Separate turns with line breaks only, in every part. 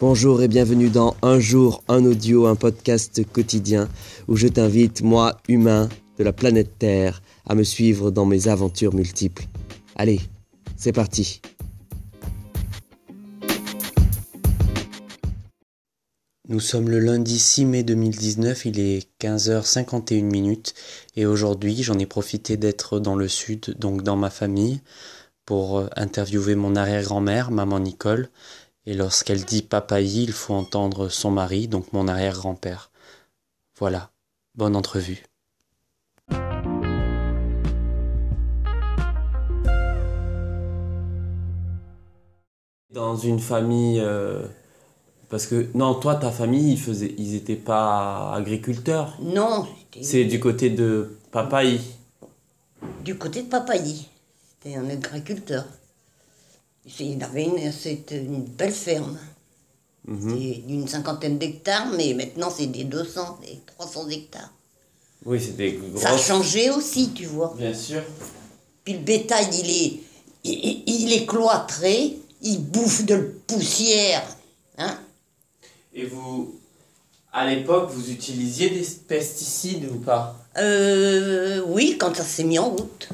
Bonjour et bienvenue dans Un jour, un audio, un podcast quotidien où je t'invite, moi, humain de la planète Terre, à me suivre dans mes aventures multiples. Allez, c'est parti. Nous sommes le lundi 6 mai 2019, il est 15h51 minutes et aujourd'hui j'en ai profité d'être dans le sud, donc dans ma famille, pour euh, interviewer mon arrière-grand-mère, maman Nicole, et lorsqu'elle dit papayi, il faut entendre son mari, donc mon arrière-grand-père. Voilà, bonne entrevue. Dans une famille, euh, parce que non, toi, ta famille, ils faisaient, ils étaient pas agriculteurs.
Non,
C'est du côté de papayi.
du côté de Papayi. C'était un agriculteur. Il avait une, c'était une belle ferme.
Mhm.
C'était d'une cinquantaine d'hectares, mais maintenant c'est des 200 et 300 hectares.
Oui, c'était
Ça a changé aussi, tu vois.
Bien sûr.
Puis le bétail, il est, il, il est cloîtré, il bouffe de la poussière. Hein
Et vous, à l'époque, vous utilisiez des pesticides ou pas?
Euh, oui, quand ça s'est mis en route.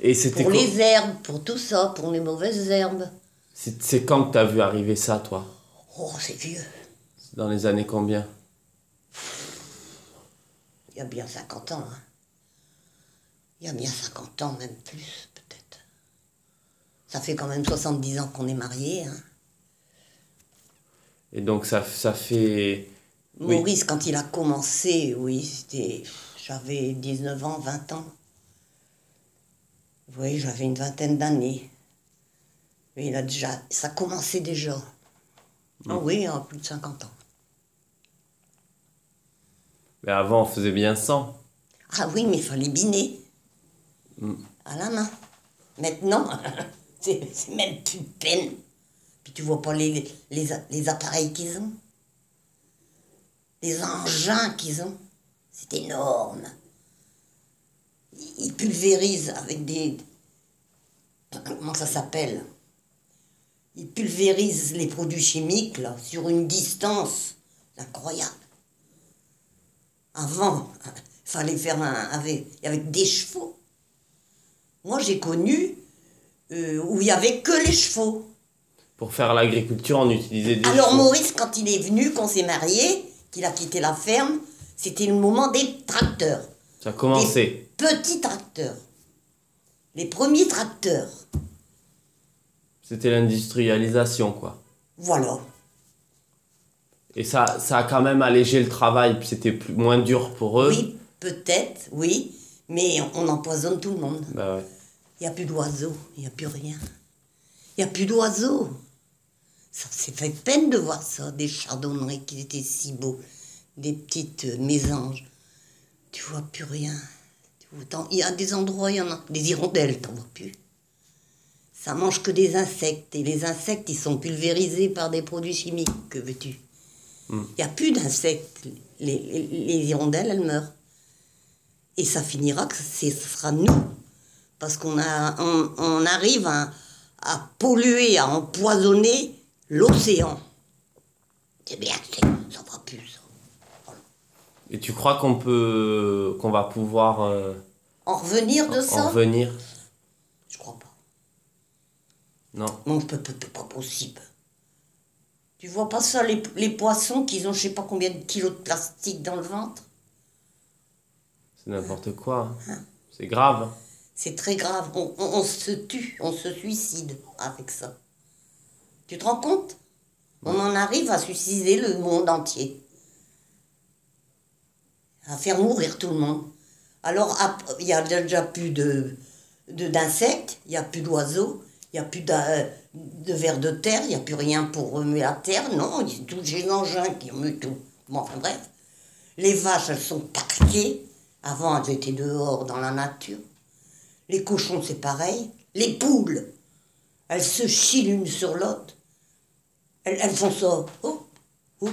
Et c'était
Pour les herbes, pour tout ça, pour les mauvaises herbes.
c'est quand que t'as vu arriver ça, toi?
Oh, c'est vieux.
Dans les années combien?
Il y a bien 50 ans. hein. Il y a bien 50 ans, même plus, peut-être. Ça fait quand même 70 ans qu'on est mariés. Hein.
Et donc ça, ça fait... Oui.
Maurice, quand il a commencé, oui, c'était. J'avais 19 ans, 20 ans. Oui, j'avais une vingtaine d'années. Mais il a déjà. Ça commençait déjà. Ah oui, à plus de 50 ans.
Mais avant, on faisait bien 100.
Ah oui, mais il fallait biner.
Mm.
À la main. Maintenant, c'est même plus de peine. Puis tu vois pas les, les, les appareils qu'ils ont. Les engins qu'ils ont. C'est énorme. Ils pulvérisent avec des... Comment ça s'appelle? Ils pulvérisent les produits chimiques là, sur une distance. Incroyable. Avant, il fallait faire un, avec, avec des chevaux. Moi, j'ai connu euh, où il n'y avait que les chevaux.
Pour faire l'agriculture, on utilisait des
Alors,
chevaux.
Maurice, quand il est venu, qu'on s'est marié, qu'il a quitté la ferme, c'était le moment des tracteurs.
Ça a commencé.
Des petits tracteurs. Les premiers tracteurs.
C'était l'industrialisation, quoi.
Voilà.
Et ça, ça a quand même allégé le travail, puis c'était plus, moins dur pour eux.
Oui, peut-être, oui. Mais on empoisonne tout le monde.
Bah ouais.
Il n'y a plus d'oiseaux, il n'y a plus rien. Il n'y a plus d'oiseaux. Ça s'est fait peine de voir ça, des chardonnerets qui étaient si beaux, des petites euh, mésanges. Tu vois plus rien. Tu vois, t'en- Il y a des endroits, il y en a. Des hirondelles, t'en vois plus. Ça mange que des insectes. Et les insectes, ils sont pulvérisés par des produits chimiques. Que veux-tu? Il n'y a plus d'insectes. Les, les- les hirondelles, elles meurent. Et ça finira que ce sera nous. Parce qu'on a, on, on arrive à, à polluer, à empoisonner l'océan. C'est bien, ça va plus. ça.
Et tu crois qu'on peut, qu'on va pouvoir euh,
En revenir de
en
ça?
revenir?
Je crois pas.
Non.
Non, c'est pas, possible. Tu vois pas ça, les, les poissons qui ont je sais pas combien de kilos de plastique dans le ventre?
C'est n'importe quoi. hein? C'est grave.
C'est très grave. On, on- on se tue, on se suicide avec ça. Tu te rends compte? On en arrive à suicider le monde entier. À faire mourir tout le monde. Alors, il n'y a déjà plus de de- d'insectes, il n'y a plus d'oiseaux, il n'y a plus de vers de terre, il n'y a plus rien pour remuer la terre. Non, c'est engins qui remuent tout. Bon, enfin bref. Les vaches, elles sont parquées. Avant, elles étaient dehors dans la nature. Les cochons, c'est pareil. Les poules, elles se chient l'une sur l'autre. Elles, font ça. Hop, hop,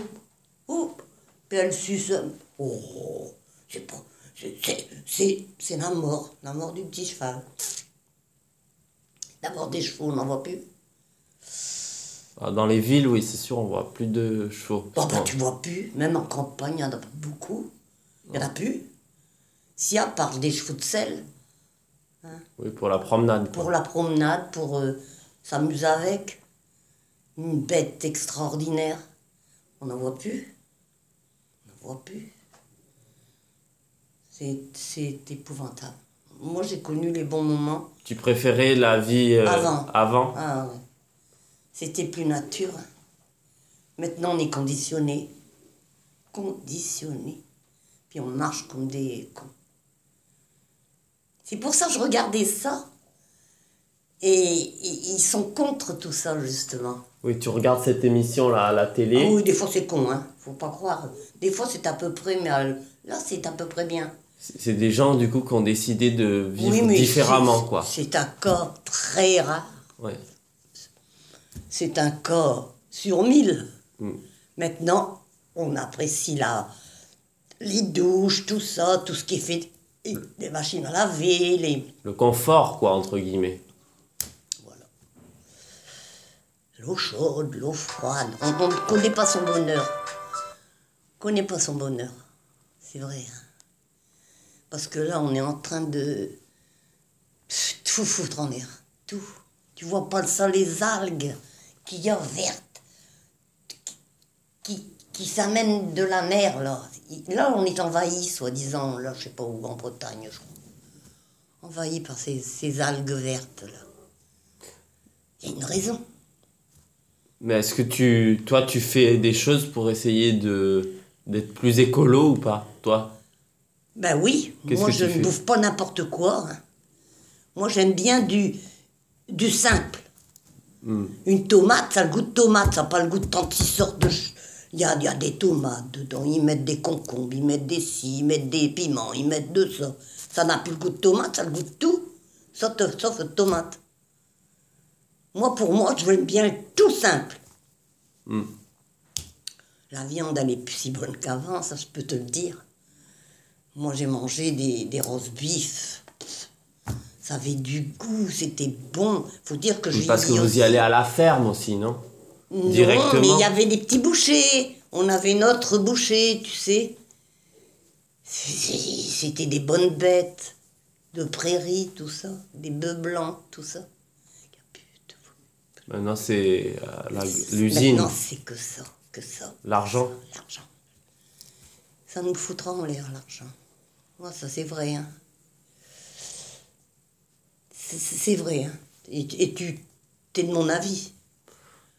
hop. Puis elles sucent. Oh, c'est pas. c'est la mort, la mort du petit cheval. D'abord des chevaux, on n'en voit plus.
Ah, Dans les villes, oui, c'est sûr, on voit plus de chevaux.
Bon, bah,
Ouais.
tu vois plus, même en campagne, il n'y en a pas beaucoup. Il n'y en a plus. S'il y a, part des chevaux de sel,
Oui, pour la promenade. quoi.
pour la promenade, pour euh, s'amuser avec. Une bête extraordinaire. On n'en voit plus. On n'en voit plus. C'est épouvantable. Moi, j'ai connu les bons moments.
Tu préférais la vie euh,
Avant.
avant?
Ah ouais. C'était plus nature. Maintenant, on est conditionné. Conditionné. Puis on marche comme des cons. C'est pour ça que je regardais ça. Et ils sont contre tout ça, justement.
Oui, tu regardes cette émission-là à la télé.
Ah oui, des fois c'est con, hein. Faut pas croire. Des fois c'est à peu près, mais là c'est à peu près bien.
C'est des gens, du coup, qui ont décidé de vivre
Oui, mais
différemment,
c'est-
quoi.
C'est un cas très rare.
Ouais.
C'est un cas sur mille.
Mm.
Maintenant, on apprécie la, les douches, tout ça, tout ce qui est fait, les machines à laver, les...
Le confort, quoi, entre guillemets.
Voilà. L'eau chaude, l'eau froide. On on ne connaît pas son bonheur. On connaît pas son bonheur. C'est vrai. Parce que là, on est en train de tout foutre en l'air. Tout. Tu vois pas ça, les algues qu'il y a vertes, qui, qui s'amènent de la mer, là. Là, on est envahi, soi-disant, là, je sais pas où, en Bretagne, je crois. Envahi par ces, ces algues vertes, là. Il y a une raison.
Mais est-ce que tu, toi, tu fais des choses pour essayer de d'être plus écolo ou pas, toi?
Ben oui, moi je ne bouffe pas n'importe quoi. hein. Moi j'aime bien du, du simple.
Hmm.
Une tomate, ça a le goût de tomate, ça n'a pas le goût de 36 sortes de... Il y a, y a des tomates dedans, ils mettent des concombres, ils mettent des scies, ils mettent des piments, ils mettent de ça. Ça n'a plus le goût de tomate, ça a le goût de tout, sauf, sauf de tomate. Moi, pour moi, je veux bien tout simple.
Hmm.
La viande, elle est plus si bonne qu'avant, ça je peux te le dire. Moi, j'ai mangé des, des roast beef. Ça avait du goût, c'était bon. Faut dire que je
Parce que vous
aussi.
y allez à la ferme aussi, non
Non,
directement.
mais il y avait des petits bouchers. On avait notre boucher, tu sais. C'est- C'était des bonnes bêtes. De prairies, tout ça. Des bœufs blancs, tout ça.
Maintenant, c'est euh, la- l'usine,
Maintenant, c'est que ça, que ça.
l'argent.
L'argent. Ça nous foutra en l'air, l'argent. Moi, ça, c'est vrai. Hein. C'est- vrai. Hein. Et, et tu es de mon avis.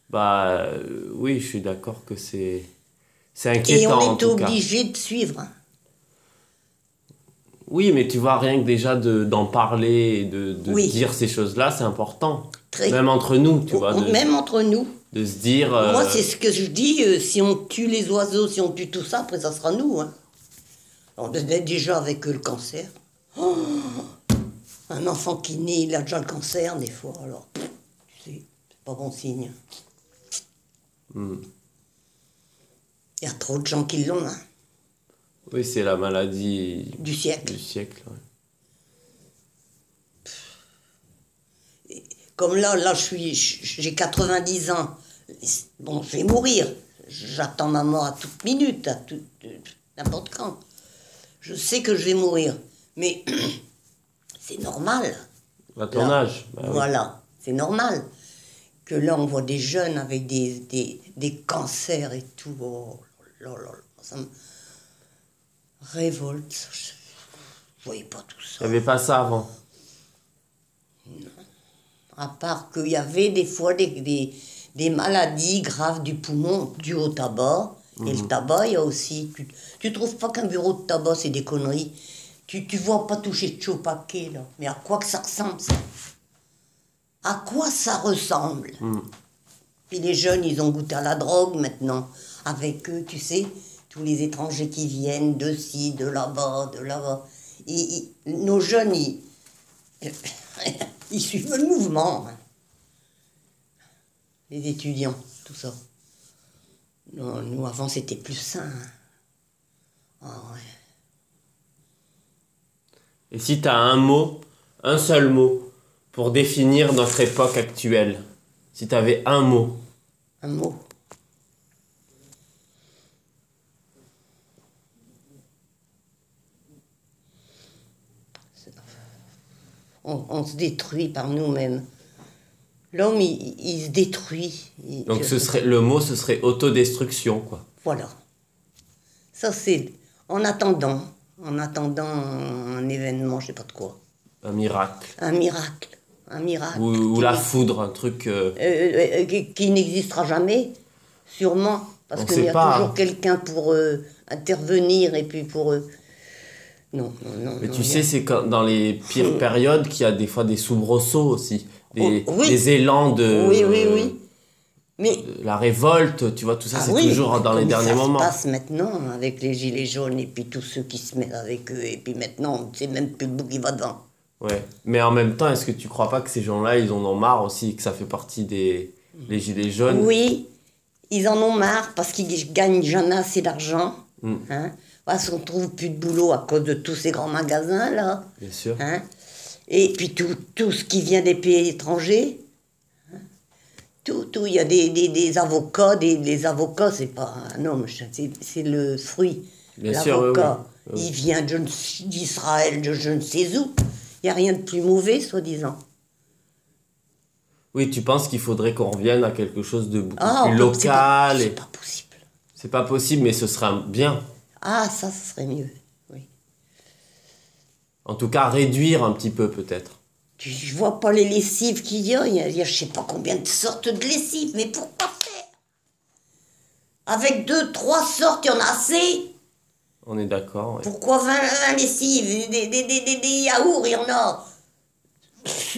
Bah euh, oui, je suis d'accord que c'est c'est
Et
inquiétant en
on est obligé de suivre.
Oui, mais tu vois, rien que déjà de- d'en parler et de, de
Oui.
dire ces choses-là, c'est important.
Très-
Même entre nous, tu vois, de,
Même entre nous.
de se dire... euh,
Moi, c'est ce que je dis. euh, si on tue les oiseaux, si on tue tout ça, après, ça sera nous. Hein. On est déjà avec euh, le cancer. Oh un enfant qui naît, il a déjà le cancer, des fois. Alors, pff, tu sais, c'est pas bon signe.
hmm.
Il y a trop de gens qui l'ont, hein,
Oui, c'est la maladie
du siècle.
du siècle. ouais.
Comme là, là, je suis, j'ai 90 ans. Bon, je vais mourir. J'attends ma mort à toute minute, à toute, n'importe quand. Je sais que je vais mourir. Mais c'est normal.
À ton
Là.
âge. bah oui.
Voilà, c'est normal. Que là, on voit des jeunes avec des, des, des cancers et tout. Oh là là là, ça me révolte. Je ne voyais pas tout
Il
ça.
n'y avait pas ça avant.
À part qu'il y avait des fois des, des, des maladies graves du poumon dues au tabac. Et le tabac, il y a aussi. Tu, tu trouves pas qu'un bureau de tabac, c'est des conneries Tu tu vois pas toucher de chaud paquet, là. Mais à quoi que ça ressemble, ça? À quoi ça ressemble? Puis les jeunes, ils ont goûté à la drogue maintenant. Avec eux, tu sais, tous les étrangers qui viennent de ci, de là-bas, de là-bas. Nos jeunes, ils, ils suivent le mouvement. hein. Les étudiants, tout ça. Non, nous, avant, c'était plus sain. hein. Ah ouais.
Et si tu as un mot, un seul mot, pour définir notre époque actuelle, si tu avais un mot,
Un mot. On, on se détruit par nous-mêmes. L'homme, il, il se détruit. Il-
Donc ce serait, le mot, ce serait autodestruction, quoi.
Voilà. Ça, c'est en attendant, en attendant un événement, je sais pas de quoi.
Un miracle.
Un miracle. Un miracle.
Ou, la foudre, un truc... euh,
euh, euh, qui, qui n'existera jamais, sûrement. Parce qu'il y a
pas.
toujours quelqu'un pour intervenir et puis pour. Non, non, non.
Mais
non,
tu sais, c'est quand- dans les pires périodes qu'il y a des fois des soubresauts aussi. Des,
Oh, oui.
des élans de...
Oui, oui, oui. Mais.
de la révolte, tu vois, tout ça,
Ah
c'est
oui,
toujours dans les derniers
ça
moments.
se passe maintenant avec les gilets jaunes et puis tous ceux qui se mettent avec eux. Et puis maintenant, c'est même plus le bout qui va devant.
Ouais. Mais en même temps, est-ce que tu crois pas que ces gens-là, ils en ont marre aussi, que ça fait partie des les gilets jaunes?
Oui, ils en ont marre parce qu'ils gagnent jamais assez d'argent.
Mm.
Hein. Parce qu'on trouve plus de boulot à cause de tous ces grands magasins là.
Bien sûr.
Hein. Et puis tout, tout ce qui vient des pays étrangers. hein. Tout, tout, il y a des, des, des avocats, des, les avocats, c'est pas un homme, c'est c'est le fruit. L'avocat.
Oui.
il vient d'Israël, de je ne sais où. Il n'y a rien de plus mauvais, soi-disant.
Oui, tu penses qu'il faudrait qu'on revienne à quelque chose de beaucoup
Ah,
plus
c'est pas-
local
C'est
et...
pas possible.
C'est pas possible, mais ce sera bien.
Ah, ça, ce serait mieux.
En tout cas, réduire un petit peu peut-être.
Tu, je vois pas les lessives qu'il y a. Il y a, je sais pas combien de sortes de lessives. Mais pourquoi faire Avec deux, trois sortes, il y en a assez.
On est d'accord. ouais.
Pourquoi 20, 20 lessives? Des, des, des, des, yaourts, il y en a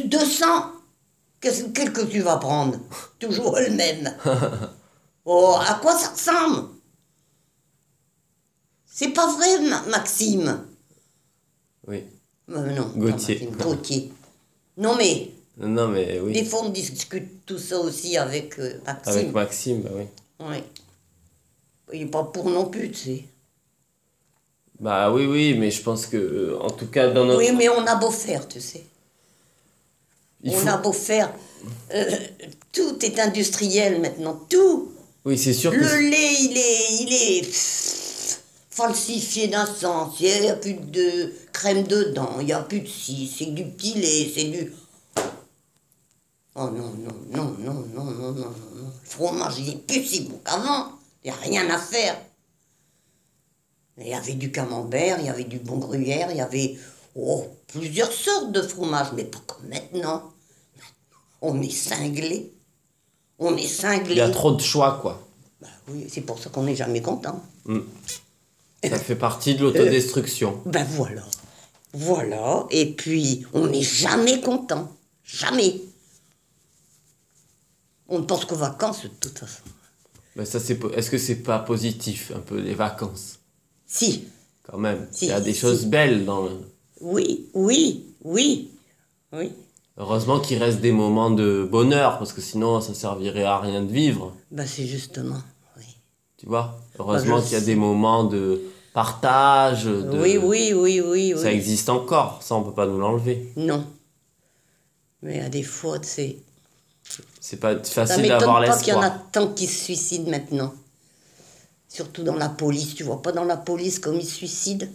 200. Qu'est-ce quel que tu vas prendre? Toujours le même. Oh, à quoi ça ressemble? C'est pas vrai, Ma- Maxime.
Oui.
Euh, non.
Gauthier.
Non, mais
Non, mais oui.
des fois, on discute tout ça aussi avec euh, Maxime.
Avec Maxime, bah oui.
Oui. Il n'est pas pour non plus, tu sais.
Bah oui, oui, mais je pense que, euh, en tout cas, dans notre.
Oui, mais on a beau faire, tu sais.
il
on
faut-
a beau faire. euh, tout est industriel maintenant, tout.
Oui, c'est sûr que.
Le lait, il est, il est falsifié d'un sens. Il n'y a plus de crème dedans, il n'y a plus de ci, c'est du petit lait, c'est du. Oh non, non, non, non, non, non, non, non. Le fromage, il est plus si bon qu'avant. Il n'y a rien à faire. Il y avait du camembert, il y avait du bon gruyère, il y avait oh, plusieurs sortes de fromage, mais pas comme maintenant. On est cinglé. On est cinglé.
Il y a trop de choix, quoi.
Bah oui, c'est pour ça qu'on n'est jamais content. Mm.
Ça fait partie de l'autodestruction.
Ben voilà. Voilà. Et puis, on n'est jamais content. Jamais. On ne pense qu'aux vacances, de toute façon.
Mais ça, c'est. Est-ce que c'est pas positif, un peu, les vacances?
Si.
Quand même.
Si,
Il y a des
si.
choses belles dans le.
Oui, oui, oui. Oui.
Heureusement qu'il reste des moments de bonheur, parce que sinon, ça servirait à rien de vivre.
Ben c'est justement.
Tu vois Heureusement
je
qu'il y a des moments de partage. De...
Oui, oui, oui, oui, oui.
Ça existe encore, ça, on peut pas nous l'enlever.
Non. Mais à des fois, c'est.
C'est pas facile d'avoir
pas qu'il y en a
l'espoir.
tant qui se suicident maintenant. Surtout dans la police. Tu vois pas dans la police comme ils se suicident?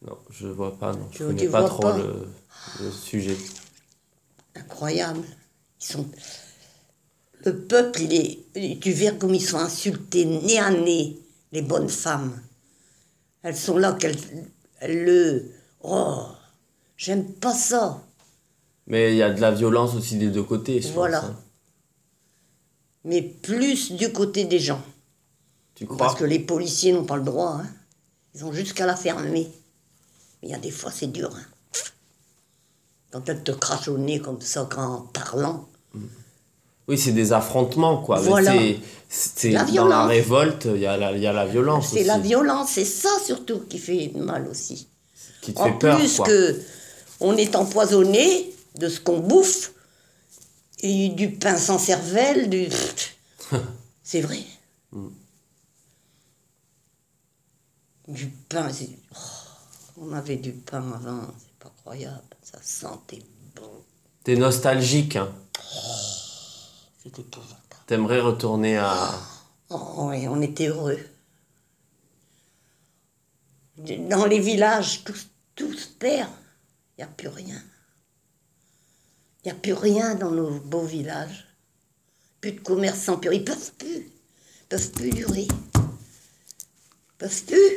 Non, je vois pas, non. Je
Tu-
connais pas trop
pas?
Le, le sujet.
incroyable. Ils sont. Le peuple, il est. Tu verras comme ils sont insultés, nez à nez, les bonnes femmes. Elles sont là, qu'elles. elles le. Oh, j'aime pas ça.
Mais il y a de la violence aussi des deux côtés, je
Voilà.
pense. hein.
Mais plus du côté des gens.
Tu crois?
Parce que les policiers n'ont pas le droit. hein. Ils ont jusqu'à la fermer. Mais il y a des fois, c'est dur. hein. Quand elle te crache au nez comme ça, en parlant.
Oui, c'est des affrontements, quoi.
Voilà.
c'est- c'est
La
dans la révolte, il y, a la- il y a la violence
C'est la violence, c'est ça surtout qui fait mal aussi.
Qui te
En
fait peur,
plus
quoi.
que on est empoisonné de ce qu'on bouffe, et du pain sans cervelle, du... c'est vrai.
Mm.
Du pain, c'est... oh, on avait du pain avant, c'est pas croyable, ça sentait bon,
T'es nostalgique, hein.
C'était épouvantable.
T'aimerais retourner à.
Oh, oui, on était heureux. Dans les villages, tout, tout se perd. Il n'y a plus rien. Il n'y a plus rien dans nos beaux villages. Plus de commerçants, plus. Ils peuvent plus. Ils peuvent plus durer. Ils peuvent plus.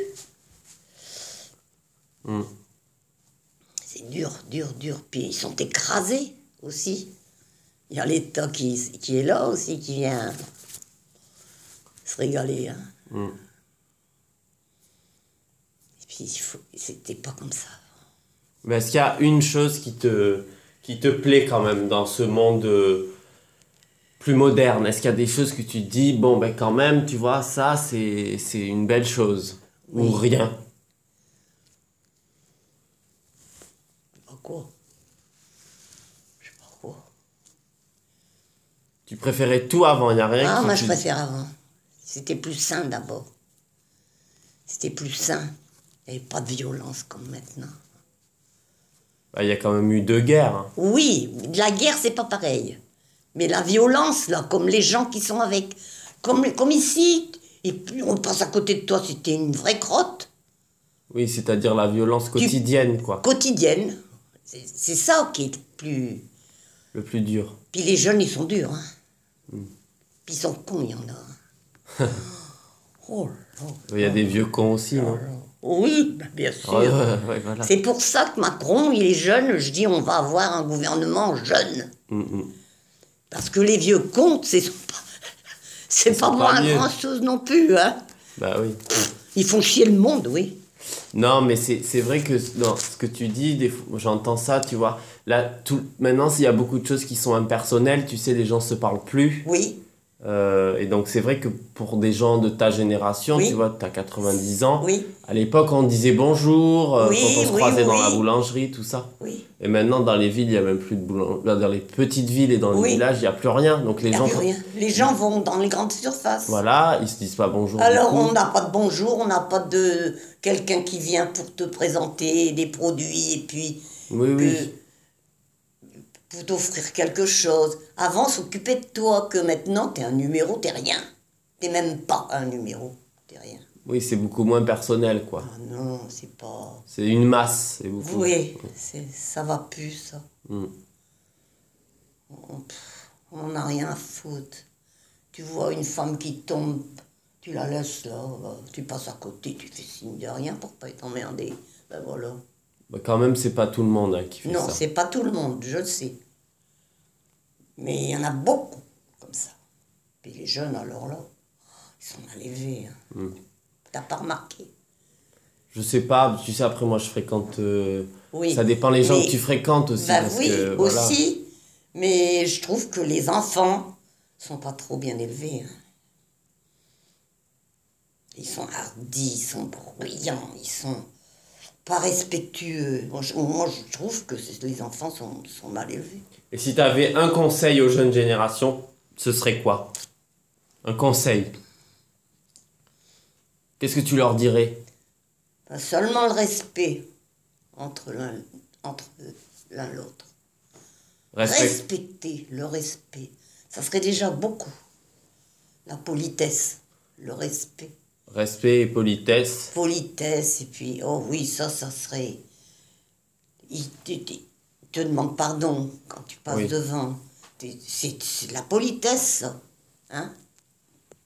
Hmm.
C'est dur, dur, dur. Puis ils sont écrasés aussi. Il y a l'État qui, qui est là aussi, qui vient se régaler. hein.
Hmm.
Et puis c'était pas comme ça.
Mais est-ce qu'il y a une chose qui te, qui te plaît quand même dans ce monde euh, plus moderne? Est-ce qu'il y a des choses que tu te dis, bon, ben quand même, tu vois, ça, c'est une belle chose Ou rien?
Je sais pas quoi. Je sais pas quoi.
Tu préférais tout avant, il n'y a rien
Ah,
qui
moi je préfère avant. C'était plus sain d'abord. C'était plus sain. Il n'y avait pas de violence comme maintenant.
Bah, Il y a quand même eu deux guerres. hein.
Oui, la guerre, c'est pas pareil. Mais la violence, là, comme les gens qui sont avec. Comme, comme ici, et puis on passe à côté de toi, c'était une vraie crotte
Oui, c'est-à-dire la violence quotidienne, quoi.
quotidienne. C'est c'est ça qui est le plus.
Le plus dur.
Puis les jeunes, ils sont durs. Hein. Puis ils sont cons, il y en a. hein. oh
Il y a des vieux cons aussi, non
là. Oui, bah, bien sûr.
Ouais, ouais, ouais, voilà.
C'est pour ça que Macron, il est jeune. Je dis, on va avoir un gouvernement jeune.
Mm, mm.
Parce que les vieux comptes, c'est pas, c'est pas
pas
moins
mieux.
grand chose non plus. Hein.
Bah oui.
Ils font chier le monde, oui.
Non, mais c'est vrai que dans ce que tu dis, j'entends ça, tu vois. Là, tout, maintenant, il y a beaucoup de choses qui sont impersonnelles, tu sais, les gens se parlent plus.
Oui,
Euh, et donc, c'est vrai que pour des gens de ta génération,
Oui.
tu vois, tu as 90 ans,
oui,
à l'époque, on disait bonjour euh,
Oui,
quand on se croisait dans la boulangerie, tout ça.
oui.
Et maintenant, dans les villes, il n'y a même plus de boulangerie. Dans les petites villes et dans les villages, il n'y a plus rien. Donc, les
Y
gens.
rien. Les gens vont dans les grandes surfaces.
Voilà, ils se disent pas bonjour.
Alors, on n'a pas de bonjour, on n'a pas de quelqu'un qui vient pour te présenter des produits et puis
Oui, oui.
Pour t'offrir quelque chose. Avant, s'occuper de toi, que maintenant, t'es un numéro, t'es rien. T'es même pas un numéro, t'es rien.
Oui, c'est beaucoup moins personnel, quoi.
Ah non, c'est pas...
C'est une masse, c'est beaucoup.
Oui, c'est- ça va plus, ça.
Mm.
On pff, on en a rien à foutre. Tu vois une femme qui tombe, tu la laisses là, bah, tu passes à côté, tu fais signe de rien pour pas être emmerdé. Ben voilà.
Bah, quand même, c'est pas tout le monde hein, qui fait
Non,
ça.
c'est pas tout le monde, je le sais. Mais il y en a beaucoup comme ça. Puis les jeunes, alors là, ils sont mal élevés. hein.
Mm.
T'as pas remarqué?
Je sais pas, tu sais, après, moi, je fréquente. euh,
Oui.
Ça dépend les gens
Mais-
que tu fréquentes aussi.
Bah
parce
oui,
que, voilà.
aussi. Mais je trouve que les enfants sont pas trop bien élevés. hein. Ils sont hardis, ils sont bruyants, ils sont pas respectueux. Moi, je, trouve que les enfants sont, sont mal élevés.
Et si tu avais un conseil aux jeunes générations, ce serait quoi? Un conseil? Qu'est-ce que tu leur dirais?
Pas seulement le respect entre l'un entre l'un l'autre.
Respect.
Respecter le respect, ça serait déjà beaucoup. La politesse, le respect.
Respect et politesse.
politesse, et puis, oh oui, ça, ça serait. Il te, te- te demande pardon quand tu passes
Oui.
devant. C'est de la politesse, ça. Hein?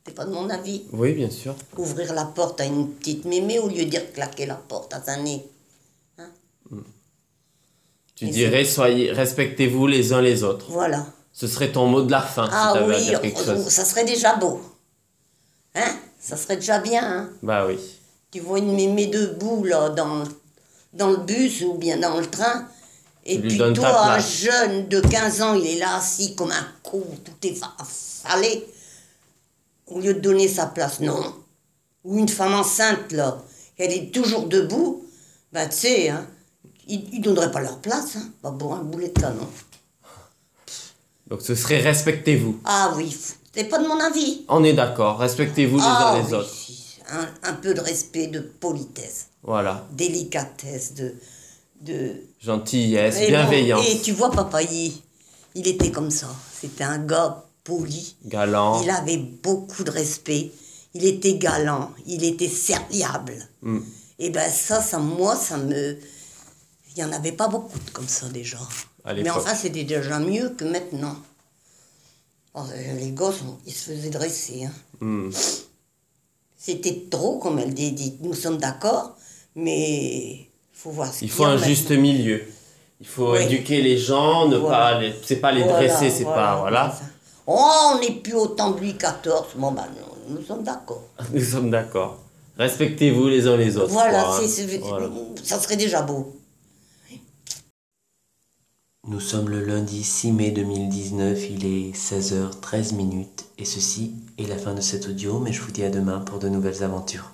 C'est pas de mon avis?
Oui, bien sûr.
Ouvrir la porte à une petite mémé au lieu de dire claquer la porte à un nez.
Tu
Et
dirais, soyez, respectez-vous les uns les autres.
Voilà.
Ce serait ton mot de la fin si
ah
à
oui,
dire quelque
oh,
chose.
ça serait déjà beau. Hein? Ça serait déjà bien, hein
Bah oui.
Tu vois une mémé debout là dans, dans le bus ou bien dans le train. Et puis toi, un jeune de 15 ans, il est là assis comme un con, tout est affalé. Au lieu de donner sa place, non. Ou une femme enceinte là, elle est toujours debout, ben tu sais, hein, ils ne donneraient pas leur place, hein, pas pour un boulet de canon.
Donc ce serait respectez-vous.
Ah oui, c'est pas de mon avis.
On est d'accord, respectez-vous les
ah,
uns les
oui,
autres.
Un, un peu de respect, de politesse,
Voilà.
délicatesse, de... de
Gentillesse,
Et bon,
bienveillance.
et tu vois, papa, il, il était comme ça. C'était un gars poli.
Galant.
Il avait beaucoup de respect. Il était galant. Il était serviable.
Mm.
Et ben ça, ça, moi, ça me... Il n'y en avait pas beaucoup de comme ça déjà. Mais enfin, c'était déjà mieux que maintenant. Oh, les gosses, ils se faisaient dresser. hein.
Mm.
C'était trop, comme elle dit. Nous sommes d'accord, mais il faut voir ce
Il
qu'il
faut un
maintenant.
juste milieu. Il faut
Oui.
éduquer les gens, ne
Voilà.
pas les, c'est pas les
Voilà,
dresser, c'est pas voilà.
Oh, on n'est plus au temps de Louis XIV. Bon, ben, nous, nous sommes d'accord.
Nous sommes d'accord. Respectez-vous les uns les autres.
Voilà,
quoi, hein.
c'est- c'est-
Voilà.
ça serait déjà beau.
Nous sommes le lundi 6 mai 2019, il est 16h13 minutes et ceci est la fin de cet audio mais je vous dis à demain pour de nouvelles aventures.